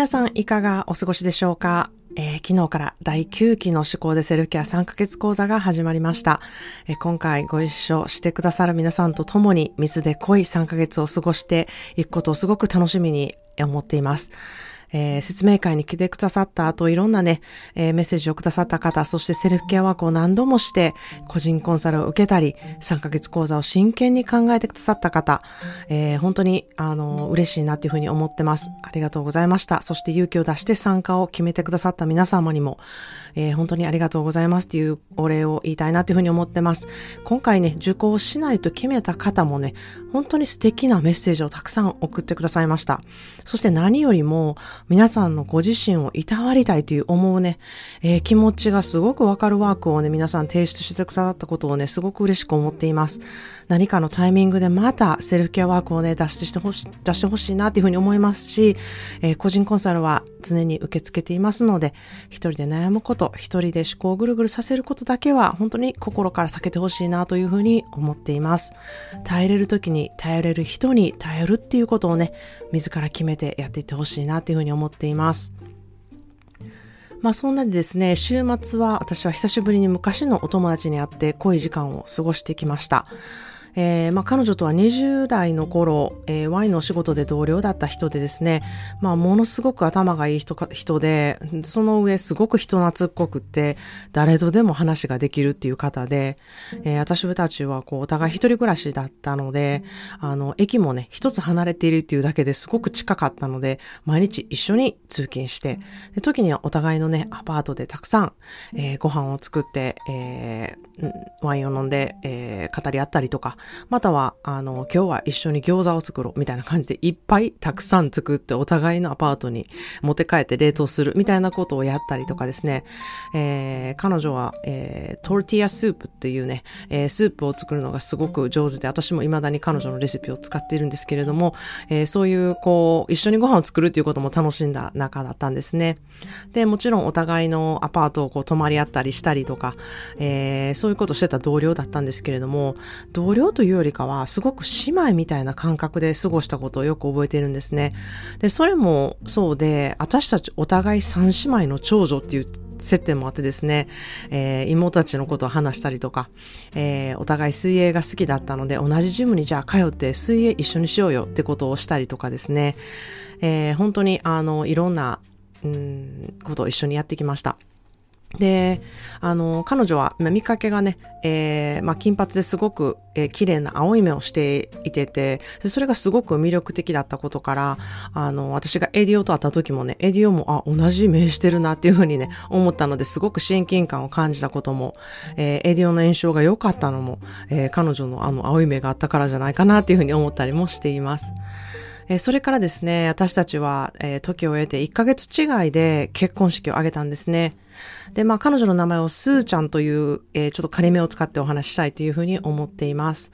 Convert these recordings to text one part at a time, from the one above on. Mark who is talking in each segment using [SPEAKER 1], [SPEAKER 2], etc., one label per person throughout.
[SPEAKER 1] 皆さんいかがお過ごしでしょうか、えー、昨日から第9期の思考でセルフケア3ヶ月講座が始まりました、えー、今回ご一緒してくださる皆さんと共に水で濃い3ヶ月を過ごしていくことをすごく楽しみに思っています。えー、説明会に来てくださった後、いろんなね、えー、メッセージをくださった方、そしてセルフケアワークを何度もして、個人コンサルを受けたり、3ヶ月講座を真剣に考えてくださった方、えー、本当に、あの、嬉しいなっていうふうに思ってます。ありがとうございました。そして勇気を出して参加を決めてくださった皆様にも、えー、本当にありがとうございますっていうお礼を言いたいなっていうふうに思ってます。今回ね、受講しないと決めた方もね、本当に素敵なメッセージをたくさん送ってくださいました。そして何よりも、皆さんのご自身をいたわりたいという思うね、えー、気持ちがすごくわかるワークをね、皆さん提出してくださったことをね、すごく嬉しく思っています。何かのタイミングでまたセルフケアワークをね、出してほし出してほしいなっていうふうに思いますし、えー、個人コンサルは常に受け付けていますので、一人で悩むこと、一人で思考をぐるぐるさせることだけは本当に心から避けてほしいなというふうに思っています。耐えれる時に頼れる人に頼るっていうことをね、自ら決めてやっていってほしいなというふうに思っています。まあそんなでですね、週末は私は久しぶりに昔のお友達に会って濃い時間を過ごしてきました。えー、まあ、彼女とは20代の頃、えー、ワインの仕事で同僚だった人でですね、まあ、ものすごく頭がいい人か人で、その上すごく人懐っこくって、誰とでも話ができるっていう方で、えー、私たちはこう、お互い一人暮らしだったので、あの、駅もね、一つ離れているっていうだけですごく近かったので、毎日一緒に通勤して、で時にはお互いのね、アパートでたくさん、えー、ご飯を作って、えー、ワインを飲んで、えー、語り合ったりとか、または、あの、今日は一緒に餃子を作ろうみたいな感じでいっぱいたくさん作ってお互いのアパートに持って帰って冷凍するみたいなことをやったりとかですね、えー、彼女は、えー、トルティアスープっていうね、えー、スープを作るのがすごく上手で、私も未だに彼女のレシピを使っているんですけれども、えー、そういう、こう、一緒にご飯を作るっていうことも楽しんだ中だったんですね。で、もちろんお互いのアパートをこう泊まり合ったりしたりとか、えー、そういうことしてた同僚だったんですけれども、同僚というよりかは、すごく姉妹みたいな感覚で過ごしたことをよく覚えているんですね。で、それもそうで、私たちお互い三姉妹の長女っていう接点もあってですね、えー、妹たちのことを話したりとか、えー、お互い水泳が好きだったので、同じジムにじゃあ通って水泳一緒にしようよってことをしたりとかですね、えー、本当にあの、いろんな、うん、ことを一緒にやってきました。で、あの、彼女は、見かけがね、えー、まあ、金髪ですごく、えー、綺麗な青い目をしていて、それがすごく魅力的だったことから、あの、私がエディオと会った時もね、エディオも、あ、同じ目してるなっていうふうにね、思ったので、すごく親近感を感じたことも、えー、エディオの印象が良かったのも、えー、彼女のあの、青い目があったからじゃないかなっていうふうに思ったりもしています。えー、それからですね、私たちは、えー、時を経て1ヶ月違いで結婚式を挙げたんですね。で、まあ彼女の名前をスーちゃんという、えー、ちょっと仮名を使ってお話ししたいというふうに思っています。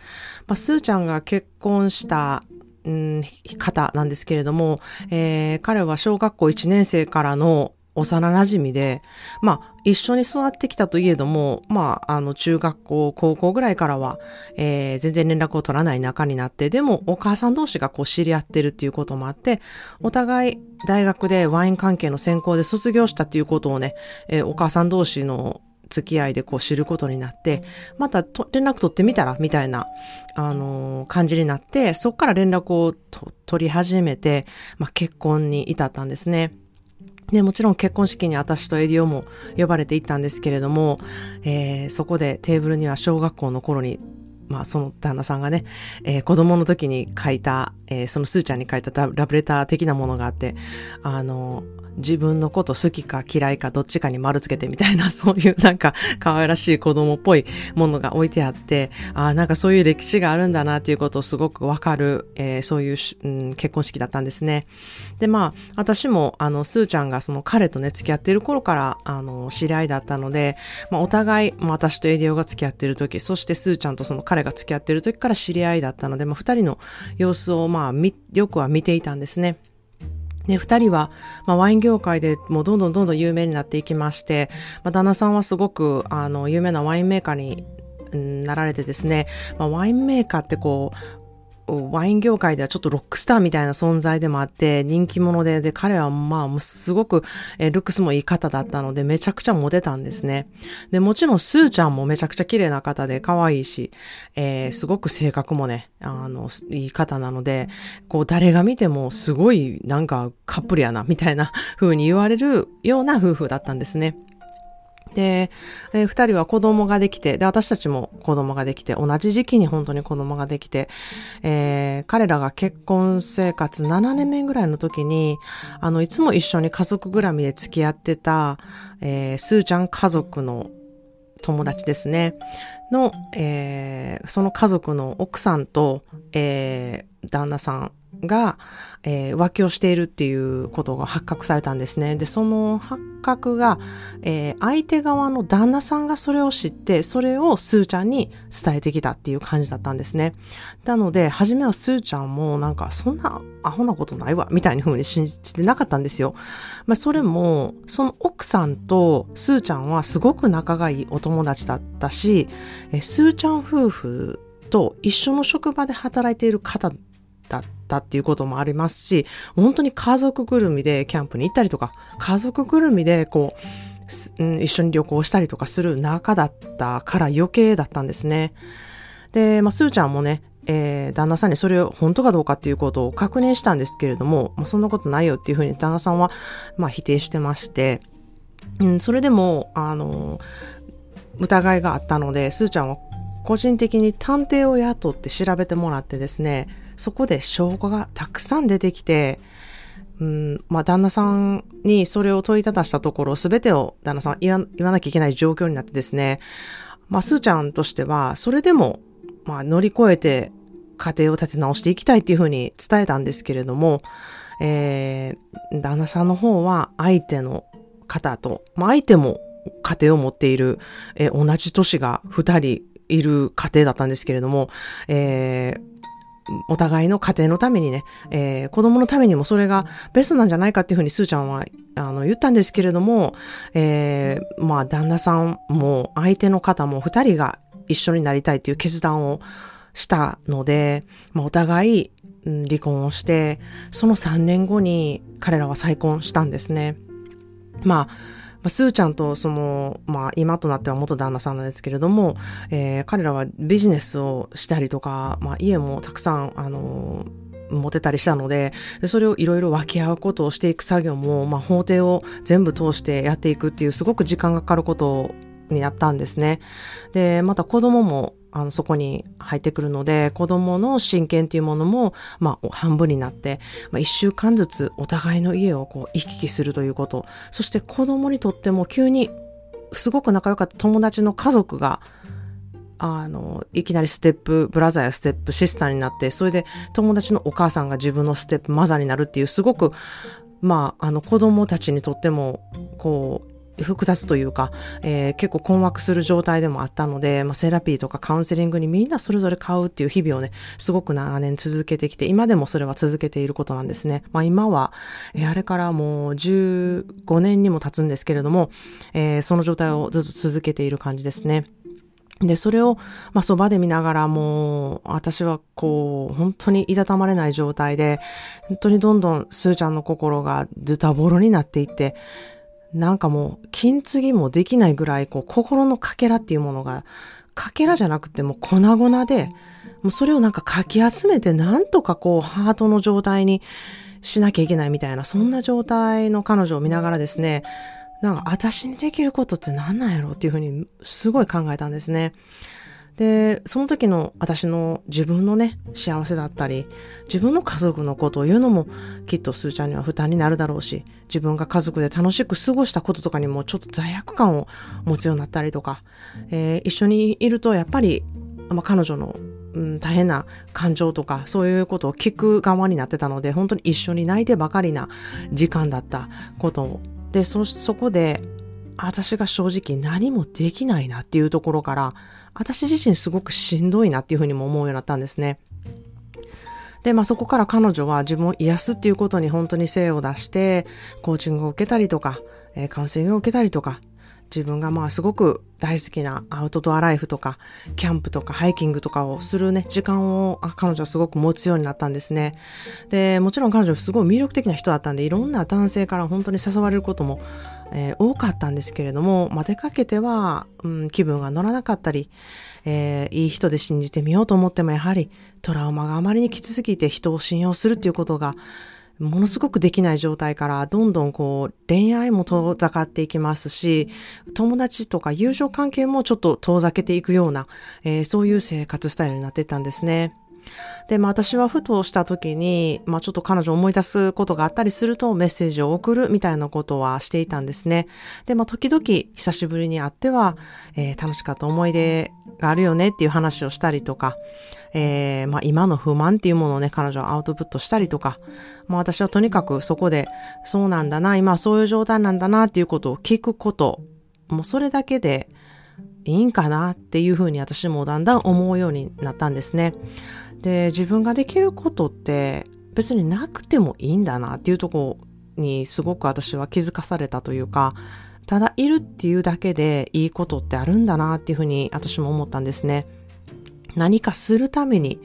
[SPEAKER 1] まあ、スーちゃんが結婚したうん、方なんですけれども、えー、彼は小学校1年生からの幼馴染で、まあ、一緒に育ってきたといえども、まあ、あの、中学校、高校ぐらいからは、えー、全然連絡を取らない仲になって、でも、お母さん同士がこう知り合ってるっていうこともあって、お互い大学でワイン関係の専攻で卒業したっていうことをね、えー、お母さん同士の付き合いでこう知ることになって、またと連絡取ってみたらみたいな、あのー、感じになって、そこから連絡をと取り始めて、まあ、結婚に至ったんですね。で、もちろん結婚式に私とエディオも呼ばれていったんですけれども、えー、そこでテーブルには小学校の頃に、まあその旦那さんがね、えー、子供の時に書いたえー、そのスーちゃんに書いたラブレター的なものがあって、あの、自分のこと好きか嫌いかどっちかに丸つけてみたいな、そういうなんか可愛らしい子供っぽいものが置いてあって、ああ、なんかそういう歴史があるんだなっていうことをすごくわかる、えー、そういう、うん、結婚式だったんですね。で、まあ、私も、あの、スーちゃんがその彼とね、付き合ってる頃から、あの、知り合いだったので、まあ、お互い、まあ、私とエディオが付き合ってる時、そしてスーちゃんとその彼が付き合ってる時から知り合いだったので、まあ、二人の様子を、まあ、よくは見ていたんですね。で、二人は、まあ、ワイン業界でもうどんどんどんどん有名になっていきまして、まあ、旦那さんはすごく、あの、有名なワインメーカーになられてですね、まあ、ワインメーカーってこう、ワイン業界ではちょっとロックスターみたいな存在でもあって人気者で、で、彼はまあ、すごく、えルックスもいい方だったので、めちゃくちゃモテたんですね。で、もちろん、スーちゃんもめちゃくちゃ綺麗な方で可愛いし、えー、すごく性格もね、あの、いい方なので、こう、誰が見てもすごいなんかカップルやな、みたいな風に言われるような夫婦だったんですね。で、えー、二人は子供ができて、で、私たちも子供ができて、同じ時期に本当に子供ができて、えー、彼らが結婚生活7年目ぐらいの時に、あの、いつも一緒に家族ぐらみで付き合ってた、えー、スーちゃん家族の友達ですね。の、えー、その家族の奥さんと、えー、旦那さんが、えー、浮気をしているっていうことが発覚されたんですね。で、その発覚が、えー、相手側の旦那さんがそれを知って、それをスーちゃんに伝えてきたっていう感じだったんですね。なので、初めはスーちゃんもなんか、そんなアホなことないわ、みたいな風に信じてなかったんですよ。まあ、それも、その奥さんとスーちゃんはすごく仲がいいお友達だったし、えー、スーちゃん夫婦と一緒の職場で働いている方だったっていうこともありますし、本当に家族ぐるみでキャンプに行ったりとか、家族ぐるみでこう、うん、一緒に旅行したりとかする仲だったから余計だったんですね。で、まあ、スーちゃんもね、えー、旦那さんにそれを本当かどうかっていうことを確認したんですけれども、まあ、そんなことないよっていうふうに旦那さんは、まあ、否定してまして、うん、それでも、あの、疑いがあったので、スーちゃんは個人的に探偵を雇って調べてもらってですね、そこで証拠がたくさん出てきて、うん、まあ、旦那さんにそれを問いただしたところ、すべてを旦那さん言わ言わなきゃいけない状況になってですね、まあ、スーちゃんとしては、それでも、まあ、乗り越えて家庭を立て直していきたいっていうふうに伝えたんですけれども、えー、旦那さんの方は相手の方と、まあ、相手も家庭を持っている、えー、同じ年が二人いる家庭だったんですけれども、えー、お互いの家庭のためにね、えー、子供のためにもそれがベストなんじゃないかっていうふうにスーちゃんはあの言ったんですけれども、えー、まあ旦那さんも相手の方も二人が一緒になりたいっていう決断をしたので、まあ、お互い、離婚をして、その3年後に彼らは再婚したんですね。まああ、スーちゃんとその、まあ、今となっては元旦那さんなんですけれども、えー、彼らはビジネスをしたりとか、まあ、家もたくさん、あの、持てたりしたので、それをいろいろ分け合うことをしていく作業も、まあ、法廷を全部通してやっていくっていう、すごく時間がかかることになったんですね。で、また子供も、あの、そこに入ってくるので、子供の親権っていうものも、まあ、半分になって、まあ、一週間ずつお互いの家をこう、行き来するということ。そして子供にとっても急に、すごく仲良かった友達の家族が、あの、いきなりステップブラザーやステップシスターになって、それで友達のお母さんが自分のステップマザーになるっていう、すごく、まあ、あの子供たちにとっても、こう、複雑というか、えー、結構困惑する状態でもあったので、まあ、セラピーとかカウンセリングにみんなそれぞれ買うっていう日々をね、すごく長年続けてきて、今でもそれは続けていることなんですね。まあ今は、えー、あれからもう15年にも経つんですけれども、えー、その状態をずっと続けている感じですね。で、それを、まあ、そばで見ながらもう、私はこう、本当にいたたまれない状態で、本当にどんどんスーちゃんの心がズタボロになっていって、なんかもう、金継ぎもできないぐらい、こう、心のかけらっていうものが、かけらじゃなくても粉々で、もうそれをなんかかき集めて、なんとかこう、ハートの状態にしなきゃいけないみたいな、そんな状態の彼女を見ながらですね、なんか、私にできることって何なんやろうっていうふうに、すごい考えたんですね。で、その時の私の自分のね、幸せだったり、自分の家族のことを言うのもきっとすーちゃんには負担になるだろうし、自分が家族で楽しく過ごしたこととかにもちょっと罪悪感を持つようになったりとか、えー、一緒にいるとやっぱり、まあ、彼女のうん、大変な感情とかそういうことを聞く側になってたので本当に一緒に泣いてばかりな時間だったことでそそこで私が正直何もできないなっていうところから私自身すごくしんどいなっていうふうにも思うようになったんですね。で、まあそこから彼女は自分を癒すっていうことに本当に精を出して、コーチングを受けたりとか、え、カウンセリングを受けたりとか、自分がまあすごく大好きなアウトドアライフとか、キャンプとかハイキングとかをするね、時間を彼女はすごく持つようになったんですね。で、もちろん彼女すごい魅力的な人だったんで、いろんな男性から本当に誘われることも、えー、多かったんですけれども、まあ、出かけては、うん、気分が乗らなかったり、えー、いい人で信じてみようと思ってもやはりトラウマがあまりにきつすぎて人を信用するっていうことがものすごくできない状態からどんどんこう恋愛も遠ざかっていきますし、友達とか友情関係もちょっと遠ざけていくような、えー、そういう生活スタイルになってたんですね。で、まあ私はふとした時に、まあちょっと彼女を思い出すことがあったりするとメッセージを送るみたいなことはしていたんですね。で、まあ時々久しぶりに会っては、えー、楽しかった思い出があるよねっていう話をしたりとか、えー、まあ今の不満っていうものをね、彼女はアウトプットしたりとか、まあ私はとにかくそこで、そうなんだな、今そういう状態なんだなっていうことを聞くこと、もうそれだけでいいんかなっていうふうに私もだんだん思うようになったんですね。で、自分ができることって別になくてもいいんだなっていうとこにすごく私は気づかされたというか、ただいるっていうだけでいいことってあるんだなっていうふうに私も思ったんですね。何かするために、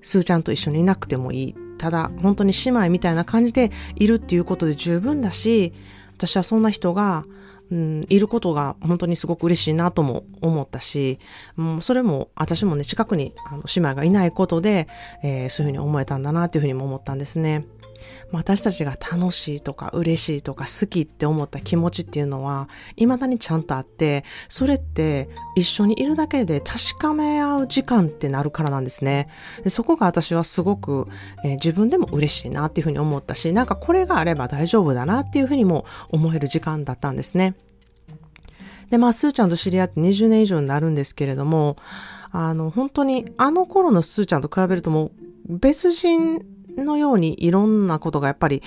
[SPEAKER 1] すーちゃんと一緒にいなくてもいい。ただ、本当に姉妹みたいな感じでいるっていうことで十分だし、私はそんな人が、うん、いることが本当にすごく嬉しいなとも思ったし、うんそれも私もね、近くにあの姉妹がいないことで、えー、そういうふうに思えたんだなというふうにも思ったんですね。私たちが楽しいとか嬉しいとか好きって思った気持ちっていうのは未だにちゃんとあって、それって一緒にいるだけで確かめ合う時間ってなるからなんですね。でそこが私はすごく、えー、自分でも嬉しいなっていうふうに思ったし、なんかこれがあれば大丈夫だなっていうふうにも思える時間だったんですね。で、まあ、スーちゃんと知り合って20年以上になるんですけれども、あの、本当にあの頃のスーちゃんと比べるともう別人のようにいろんなことがやっぱり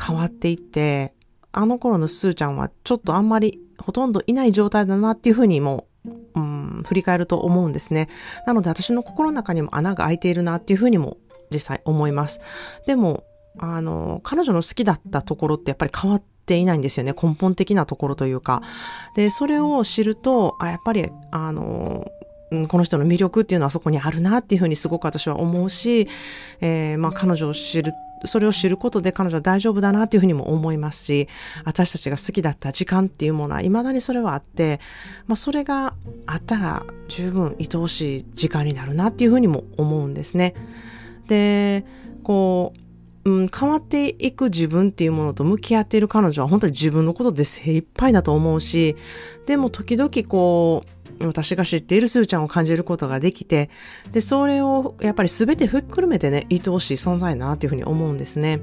[SPEAKER 1] 変わっていって、あの頃のスーちゃんはちょっとあんまりほとんどいない状態だなっていうふうにも、うん、振り返ると思うんですね。なので私の心の中にも穴が開いているなっていうふうにも実際思います。でも、あの、彼女の好きだったところってやっぱり変わっていないんですよね。根本的なところというか。で、それを知ると、あ、やっぱり、あの、この人の魅力っていうのはそこにあるなっていうふうにすごく私は思うし、えー、まあ彼女を知るそれを知ることで彼女は大丈夫だなっていうふうにも思いますし、私たちが好きだった時間っていうものは未だにそれはあって、まあそれがあったら十分愛おしい時間になるなっていうふうにも思うんですね。で、こう、うん、変わっていく自分っていうものと向き合っている彼女は本当に自分のことで精一杯だと思うし、でも時々こう、私が知っているスーちゃんを感じることができて、で、それをやっぱり全てふっくるめてね、愛おしい存在だなっていうふうに思うんですね。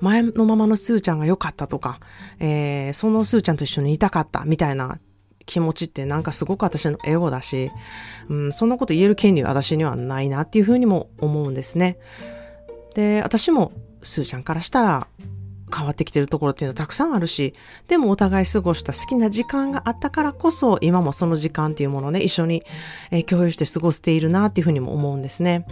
[SPEAKER 1] 前のままのスーちゃんが良かったとか、えー、そのスーちゃんと一緒にいたかったみたいな気持ちってなんかすごく私のエゴだし、うん、そんなこと言える権利は私にはないなっていうふうにも思うんですね。で、私もスーちゃんからしたら、変わってきてるところっていうのはたくさんあるし、でもお互い過ごした好きな時間があったからこそ、今もその時間っていうものをね、一緒に、え共有して過ごしているなっていうふうにも思うんですね。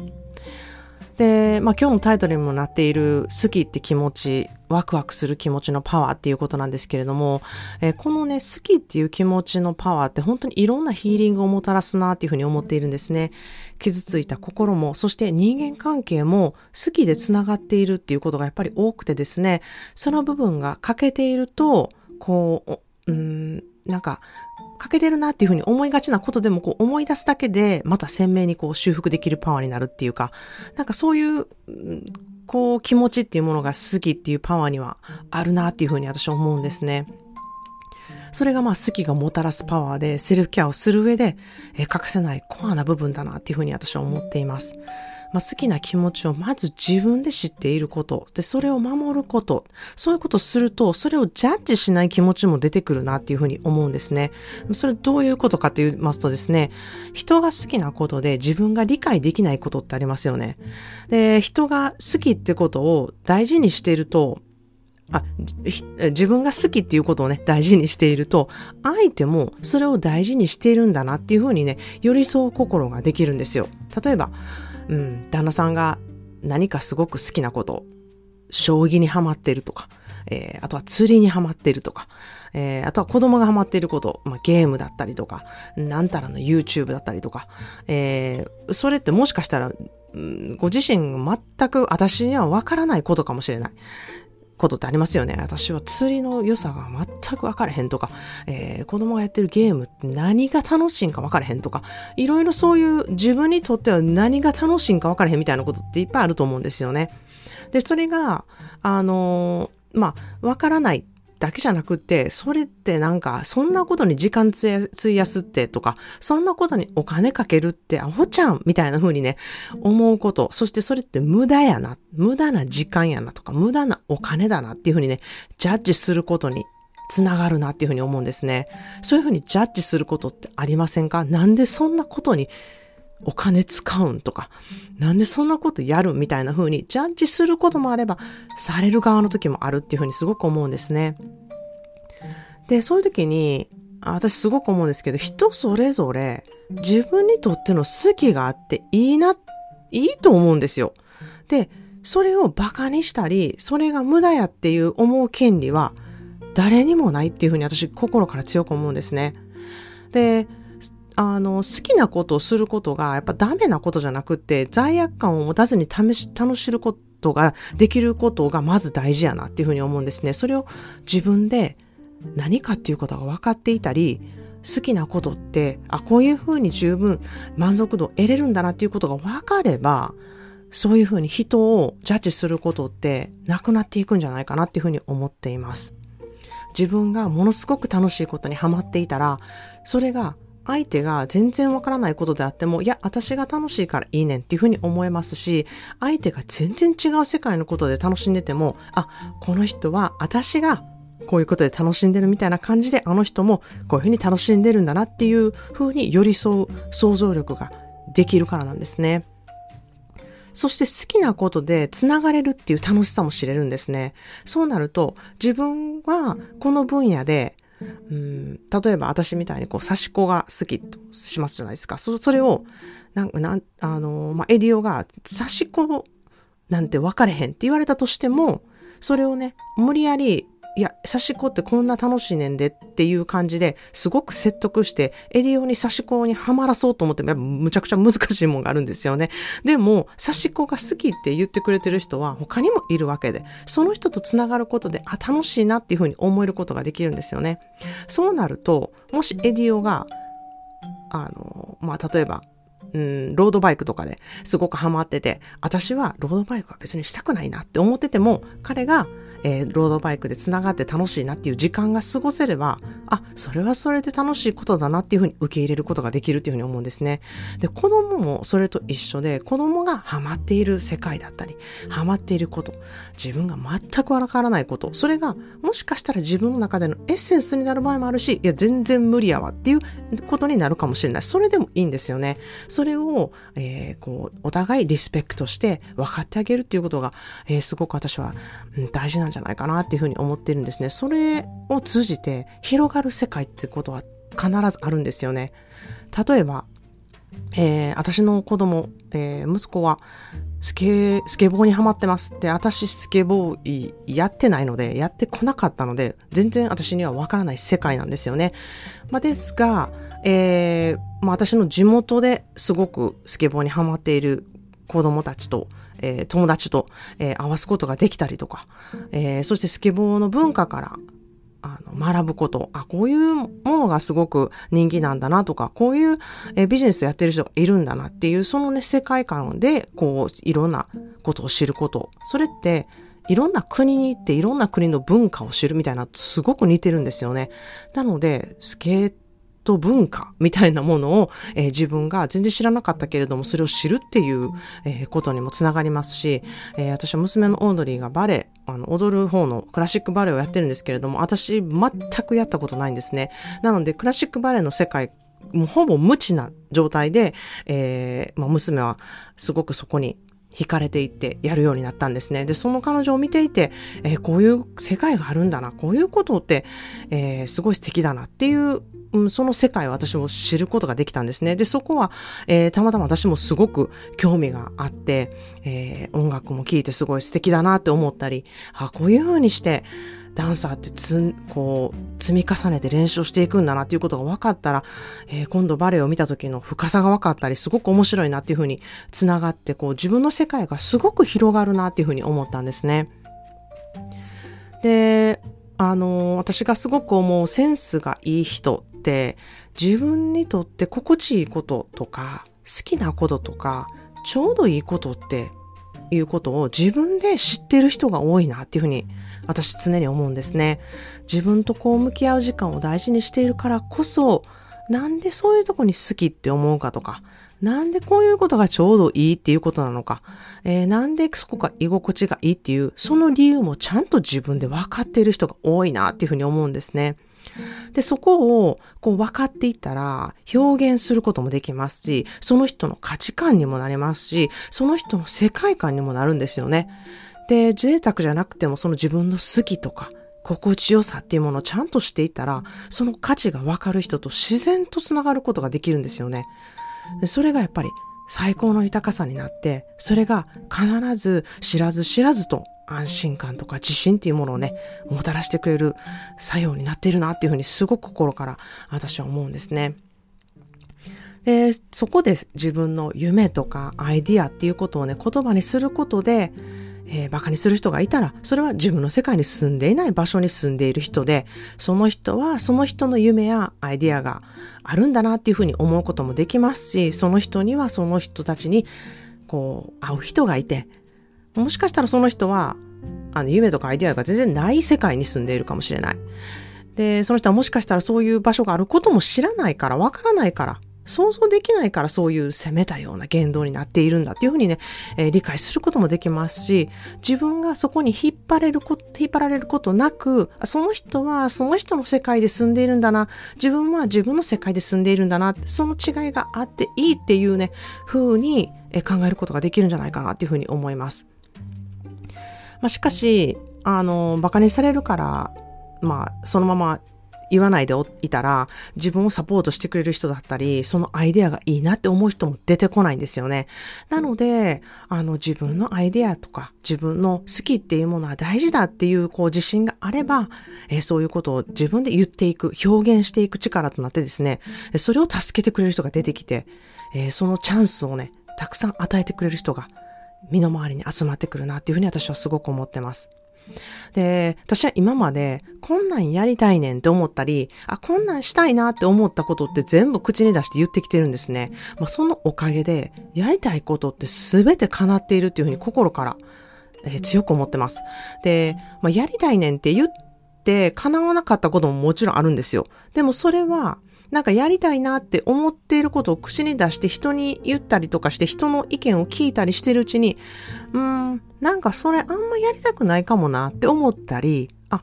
[SPEAKER 1] で、まあ今日のタイトルにもなっている好きって気持ち、ワクワクする気持ちのパワーっていうことなんですけれども、えー、このね、好きっていう気持ちのパワーって本当にいろんなヒーリングをもたらすなっていうふうに思っているんですね。傷ついた心も、そして人間関係も好きで繋がっているっていうことがやっぱり多くてですね、その部分が欠けていると、こう、うん、なんか、欠けてるなっていうふうに思いがちなことでもこう思い出すだけでまた鮮明にこう修復できるパワーになるっていうか、なんかそういう、こう気持ちっていうものが好きっていうパワーにはあるなっていうふうに私は思うんですね。それがまあ好きがもたらすパワーでセルフケアをする上で、え欠かせないコアな部分だなっていうふうに私は思っています。まあ、好きな気持ちをまず自分で知っていること、で、それを守ること、そういうことをすると、それをジャッジしない気持ちも出てくるなっていうふうに思うんですね。それどういうことかと言いますとですね、人が好きなことで自分が理解できないことってありますよね。で、人が好きってことを大事にしていると、あ、自分が好きっていうことをね、大事にしていると、相手もそれを大事にしているんだなっていうふうにね、寄り添う心ができるんですよ。例えば、うん、旦那さんが何かすごく好きなこと、将棋にハマってるとか、えー、あとは釣りにハマってるとか、えー、あとは子供がハマっていること、まあ、ゲームだったりとか、なんたらの YouTube だったりとか、えー、それってもしかしたら、ご自身全く私にはわからないことかもしれない。ことってありますよね。私は釣りの良さが全く分からへんとか、えー、子供がやってるゲームって何が楽しいんか分からへんとか、いろいろそういう自分にとっては何が楽しいんか分からへんみたいなことっていっぱいあると思うんですよね。で、それが、あのー、まあ、分からないだけじゃなくて、それってなんか、そんなことに時間費やすってとか、そんなことにお金かけるってアホちゃんみたいな風にね、思うこと、そしてそれって無駄やな、無駄な時間やなとか、無駄なお金だなっていう風にね、ジャッジすることにつながるなっていう風に思うんですね。そういう風にジャッジすることってありませんか？なんでそんなことにお金使うんとか、なんでそんなことやるみたいな風にジャッジすることもあれば、される側の時もあるっていう風にすごく思うんですね。で、そういう時に、私すごく思うんですけど、人それぞれ自分にとっての好きがあっていいな、いいと思うんですよ。で、それを馬鹿にしたり、それが無駄やっていう思う権利は誰にもないっていうふうに私心から強く思うんですね。で、あの、好きなことをすることがやっぱダメなことじゃなくて、罪悪感を持たずに試し、楽しることができることがまず大事やなっていうふうに思うんですね。それを自分で何かっていうことが分かっていたり、好きなことって、あ、こういうふうに十分満足度を得れるんだなっていうことが分かれば、そういうふうに人をジャッジすることってなくなっていくんじゃないかなっていうふうに思っています。自分がものすごく楽しいことにハマっていたら、それが相手が全然わからないことであっても、いや、私が楽しいからいいねんっていうふうに思えますし、相手が全然違う世界のことで楽しんでても、あ、この人は私がこういうことで楽しんでるみたいな感じで、あの人もこういうふうに楽しんでるんだなっていうふうに寄り添う想像力ができるからなんですね。そして好きなことで繋がれるっていう楽しさも知れるんですね。そうなると、自分はこの分野でうん、例えば私みたいにこう、刺し子が好きとしますじゃないですか。そそれを、なんなん、あの、まあ、エディオが刺し子なんて分かれへんって言われたとしても、それをね、無理やりいや、刺し子ってこんな楽しいねんでっていう感じですごく説得して、エディオに刺し子にはまらそうと思っても、やっぱむちゃくちゃ難しいもんがあるんですよね。でも、刺し子が好きって言ってくれてる人は他にもいるわけで、その人と繋がることで、あ、楽しいなっていうふうに思えることができるんですよね。そうなると、もしエディオが、あの、まあ、例えば、うん、ロードバイクとかですごくハマってて、私はロードバイクは別にしたくないなって思ってても、彼がえー、ロードバイクで繋がって楽しいなっていう時間が過ごせれば、あ、それはそれで楽しいことだなっていうふうに受け入れることができるっていうふうに思うんですね。で、子供もそれと一緒で、子供がハマっている世界だったり、ハマっていること、自分が全くわからないこと、それがもしかしたら自分の中でのエッセンスになる場合もあるし、いや、全然無理やわっていうことになるかもしれない。それでもいいんですよね。それを、えー、こう、お互いリスペクトして分かってあげるっていうことが、えー、すごく私は、うん、大事なんじゃないかなっていうふうに思ってるんですね。それを通じて広がる世界ってことは必ずあるんですよね。例えば、えー、私の子供、えー、息子はスケ、スケボーにハマってます。で、私スケボーやってないので、やってこなかったので、全然私にはわからない世界なんですよね。まあ、ですが、えー、まあ、私の地元ですごくスケボーにハマっている子供たちと、えー、友達と、えー、合わすことができたりとか、えー、そしてスケボーの文化からあの学ぶこと、あ、こういうものがすごく人気なんだなとか、こういう、えビジネスをやってる人がいるんだなっていう、そのね、世界観で、こう、いろんなことを知ること。それって、いろんな国に行っていろんな国の文化を知るみたいなすごく似てるんですよね。なので、スケート文化みたいなものを、えー、自分が全然知らなかったけれども、それを知るっていう、えー、ことにもつながりますし、えー、私は娘のオードリーがバレエ、あの、踊る方のクラシックバレエをやってるんですけれども、私全くやったことないんですね。なので、クラシックバレエの世界もうほぼ無知な状態で、えー、まあ、娘はすごくそこに惹かれていってやるようになったんですね。で、その彼女を見ていて、えー、こういう世界があるんだな、こういうことって、えー、すごい素敵だなっていう、うん、その世界を私も知ることができたんですね。で、そこは、えー、たまたま私もすごく興味があって、えー音楽も聴いてすごい素敵だなって思ったり、あ、こういう風にして、ダンサーってつこう積み重ねて練習していくんだなっていうことが分かったら、えー、今度バレエを見た時の深さが分かったりすごく面白いなっていうふうにつながってこう自分の世界がすごく広がるなっていうふうに思ったんですね。であの私がすごく思うセンスがいい人って自分にとって心地いいこととか好きなこととかちょうどいいことっていうことを自分で知ってる人が多いなっていうふうに私常に思うんですね。自分とこう向き合う時間を大事にしているからこそ、なんでそういうとこに好きって思うかとか、なんでこういうことがちょうどいいっていうことなのか、えー、なんでそこが居心地がいいっていう、その理由もちゃんと自分で分かっている人が多いなっていうふうに思うんですね。で、そこをこう分かっていったら表現することもできますし、その人の価値観にもなりますし、その人の世界観にもなるんですよね。で、贅沢じゃなくてもその自分の好きとか、心地よさっていうものをちゃんとしていたら、その価値がわかる人と自然とつながることができるんですよね。それがやっぱり最高の豊かさになって、それが必ず知らず知らずと安心感とか自信っていうものをね、もたらしてくれる作用になっているなっていうふうにすごく心から私は思うんですね。で、そこで自分の夢とかアイディアっていうことをね、言葉にすることで、えー、馬鹿にする人がいたら、それは自分の世界に住んでいない場所に住んでいる人で、その人はその人の夢やアイディアがあるんだなっていうふうに思うこともできますし、その人にはその人たちに、こう、会う人がいて、もしかしたらその人は、あの、夢とかアイデアが全然ない世界に住んでいるかもしれない。で、その人はもしかしたらそういう場所があることも知らないから、わからないから、想像できないからそういう攻めたような言動になっているんだっていうふうにね、えー、理解することもできますし、自分がそこに引っ張れること、引っ張られることなく、その人はその人の世界で住んでいるんだな、自分は自分の世界で住んでいるんだな、その違いがあっていいっていうね、風に考えることができるんじゃないかなっていうふうに思います。まあ、しかし、あの、馬鹿にされるから、まあ、そのまま言わないでいたら、自分をサポートしてくれる人だったり、そのアイデアがいいなって思う人も出てこないんですよね。なので、あの、自分のアイデアとか、自分の好きっていうものは大事だっていう、こう、自信があれば、え、そういうことを自分で言っていく、表現していく力となってですね、それを助けてくれる人が出てきて、え、そのチャンスをね、たくさん与えてくれる人が身の回りに集まってくるなっていうふうに私はすごく思ってます。で、私は今まで、こんなんやりたいねんって思ったり、あ、こんなんしたいなって思ったことって全部口に出して言ってきてるんですね。まあ、そのおかげで、やりたいことって全て叶っているっていうふうに心から、えー、強く思ってます。で、まあ、やりたいねんって言って叶わなかったことももちろんあるんですよ。でもそれは、なんかやりたいなって思っていることを口に出して人に言ったりとかして人の意見を聞いたりしてるうちに、うーん、なんかそれあんまやりたくないかもなって思ったり、あ、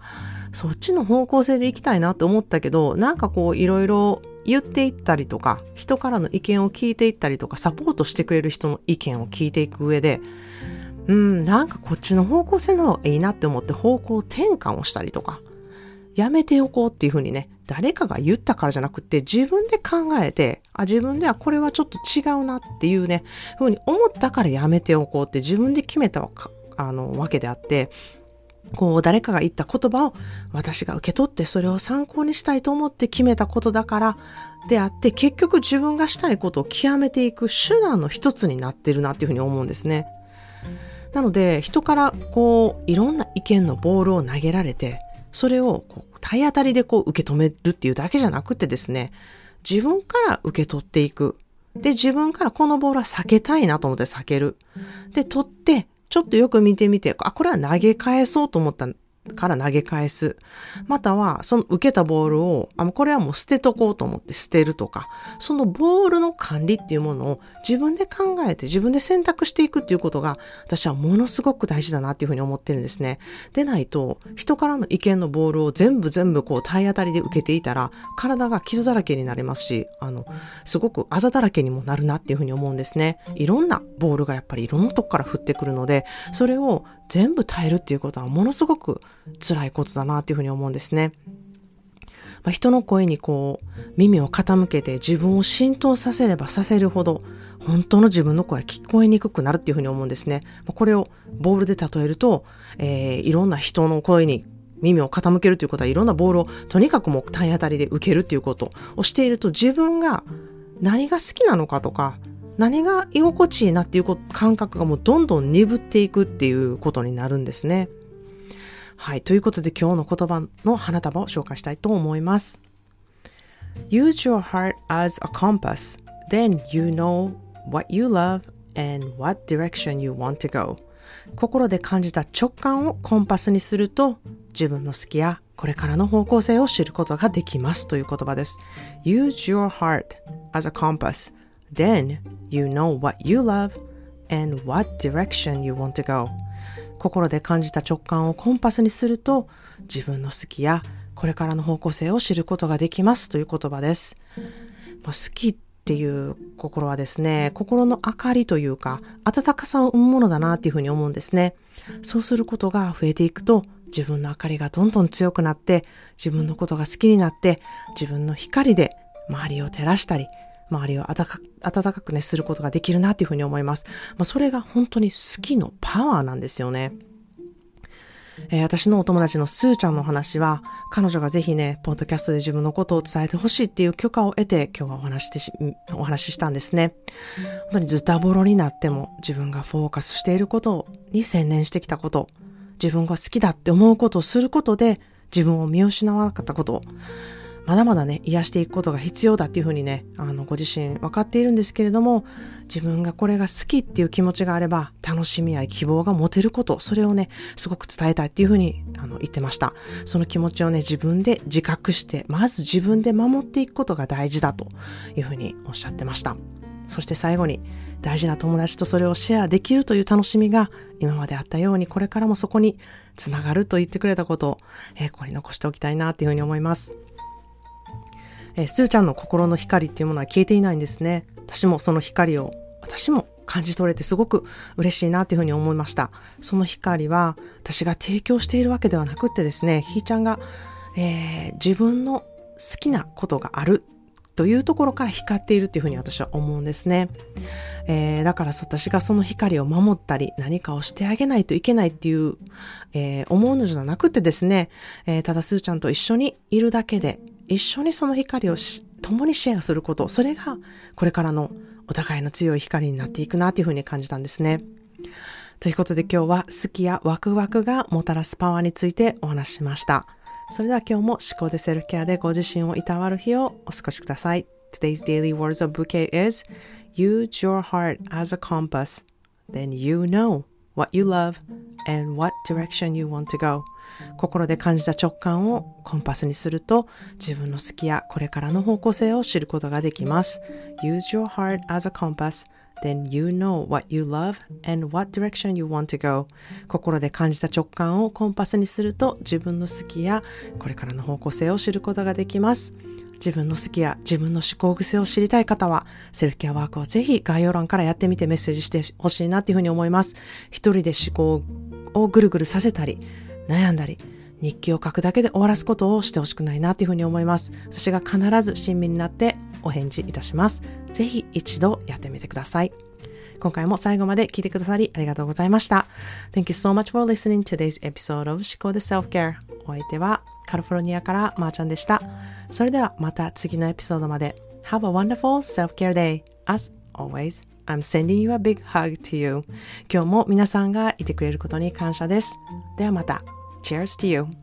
[SPEAKER 1] そっちの方向性で行きたいなって思ったけど、なんかこういろいろ言っていったりとか、人からの意見を聞いていったりとか、サポートしてくれる人の意見を聞いていく上で、うん、なんかこっちの方向性の方がいいなって思って方向転換をしたりとか、やめておこうっていうふうにね、誰かが言ったからじゃなくて、自分で考えて、あ、自分ではこれはちょっと違うなっていうね、ふうに思ったからやめておこうって自分で決めたあのわけであって、こう誰かが言った言葉を私が受け取ってそれを参考にしたいと思って決めたことだからであって結局自分がしたいことを極めていく手段の一つになってるなっていうふうに思うんですね。なので人からこういろんな意見のボールを投げられてそれをこう体当たりでこう受け止めるっていうだけじゃなくてですね、自分から受け取っていく。で、自分からこのボールは避けたいなと思って避ける。で、取ってちょっとよく見てみて、あ、これは投げ返そうと思ったから投げ返す。または、その受けたボールを、あ、これはもう捨てとこうと思って捨てるとか、そのボールの管理っていうものを自分で考えて自分で選択していくっていうことが、私はものすごく大事だなっていうふうに思ってるんですね。でないと、人からの意見のボールを全部全部こう体当たりで受けていたら、体が傷だらけになりますし、あの、すごくあざだらけにもなるなっていうふうに思うんですね。いろんなボールがやっぱりいろんなとこから降ってくるので、それを全部耐えるっていうことはものすごく辛いことだなっていうふうに思うんですね。まあ、人の声にこう耳を傾けて自分を浸透させればさせるほど本当の自分の声は聞こえにくくなるっていうふうに思うんですね。まあ、これをボールで例えると、えー、いろんな人の声に耳を傾けるということはいろんなボールをとにかくもう体当たりで受けるっていうことをしていると自分が何が好きなのかとか何が居心地いいなっていう感覚がもうどんどん鈍っていくっていうことになるんですね。はい。ということで今日の言葉の花束を紹介したいと思います。Use your heart as a compass. Then you know what you love and what direction you want to go. 心で感じた直感をコンパスにすると自分の好きやこれからの方向性を知ることができますという言葉です。Use your heart as a compass. Then you know what you love and what direction you want to go. 心で感じた直感をコンパスにすると自分の好きやこれからの方向性を知ることができますという言葉です。ま、好きっていう心はですね、心の明かりというか温かさを生むものだなっていうふうに思うんですね。そうすることが増えていくと自分の明かりがどんどん強くなって自分のことが好きになって自分の光で周りを照らしたり周りを暖かくね、することができるなっていうふうに思います。まあ、それが本当に好きのパワーなんですよね。えー、私のお友達のスーちゃんの話は、彼女がぜひね、ポッドキャストで自分のことを伝えてほしいっていう許可を得て、今日はお話しし、お話ししたんですね。本当にズタボロになっても、自分がフォーカスしていることに専念してきたこと、自分が好きだって思うことをすることで、自分を見失わなかったこと、まだまだね、癒していくことが必要だっていうふうにね、あの、ご自身分かっているんですけれども、自分がこれが好きっていう気持ちがあれば、楽しみや希望が持てること、それをね、すごく伝えたいっていうふうに、あの、言ってました。その気持ちをね、自分で自覚して、まず自分で守っていくことが大事だというふうにおっしゃってました。そして最後に、大事な友達とそれをシェアできるという楽しみが、今まであったように、これからもそこにつながると言ってくれたことを、えー、ここに残しておきたいなっていうふうに思います。えー、スーちゃんの心の光っていうものは消えていないんですね。私もその光を、私も感じ取れてすごく嬉しいなっていうふうに思いました。その光は私が提供しているわけではなくってですね、ひーちゃんが、えー、自分の好きなことがあるというところから光っているっていうふうに私は思うんですね。えー、だから私がその光を守ったり何かをしてあげないといけないっていう、えー、思うのじゃなくてですね、えー、ただすーちゃんと一緒にいるだけで一緒にその光を共にシェアすること、それがこれからのお互いの強い光になっていくなというふうに感じたんですね。ということで今日は好きやワクワクがもたらすパワーについてお話ししました。それでは今日も思考でセルフケアでご自身をいたわる日をお過ごしください。Today's daily words of bouquet is Use your heart as a compass. Then you know what you love and what direction you want to go. 心で感じた直感をコンパスにすると自分の好きやこれからの方向性を知ることができます。Use your heart as a compass. Then you know what you love and what direction you want to go. 心で感じた直感をコンパスにすると自分の好きやこれからの方向性を知ることができます。自分の好きや自分の思考癖を知りたい方は、セルフケアワークをぜひ概要欄からやってみてメッセージしてほしいなっていうふうに思います。一人で思考をぐるぐるさせたり、悩んだり、日記を書くだけで終わらすことをしてほしくないなというふうに思います。私が必ず親身になってお返事いたします。ぜひ一度やってみてください。今回も最後まで聞いてくださりありがとうございました。Thank you so much for listening to today's episode of 思考で Self-Care。お相手はカリフォルニアからまーちゃんでした。それではまた次のエピソードまで。Have a wonderful self-care day. As always, I'm sending you a big hug to you. 今日も皆さんがいてくれることに感謝です。ではまた。Cheers to you.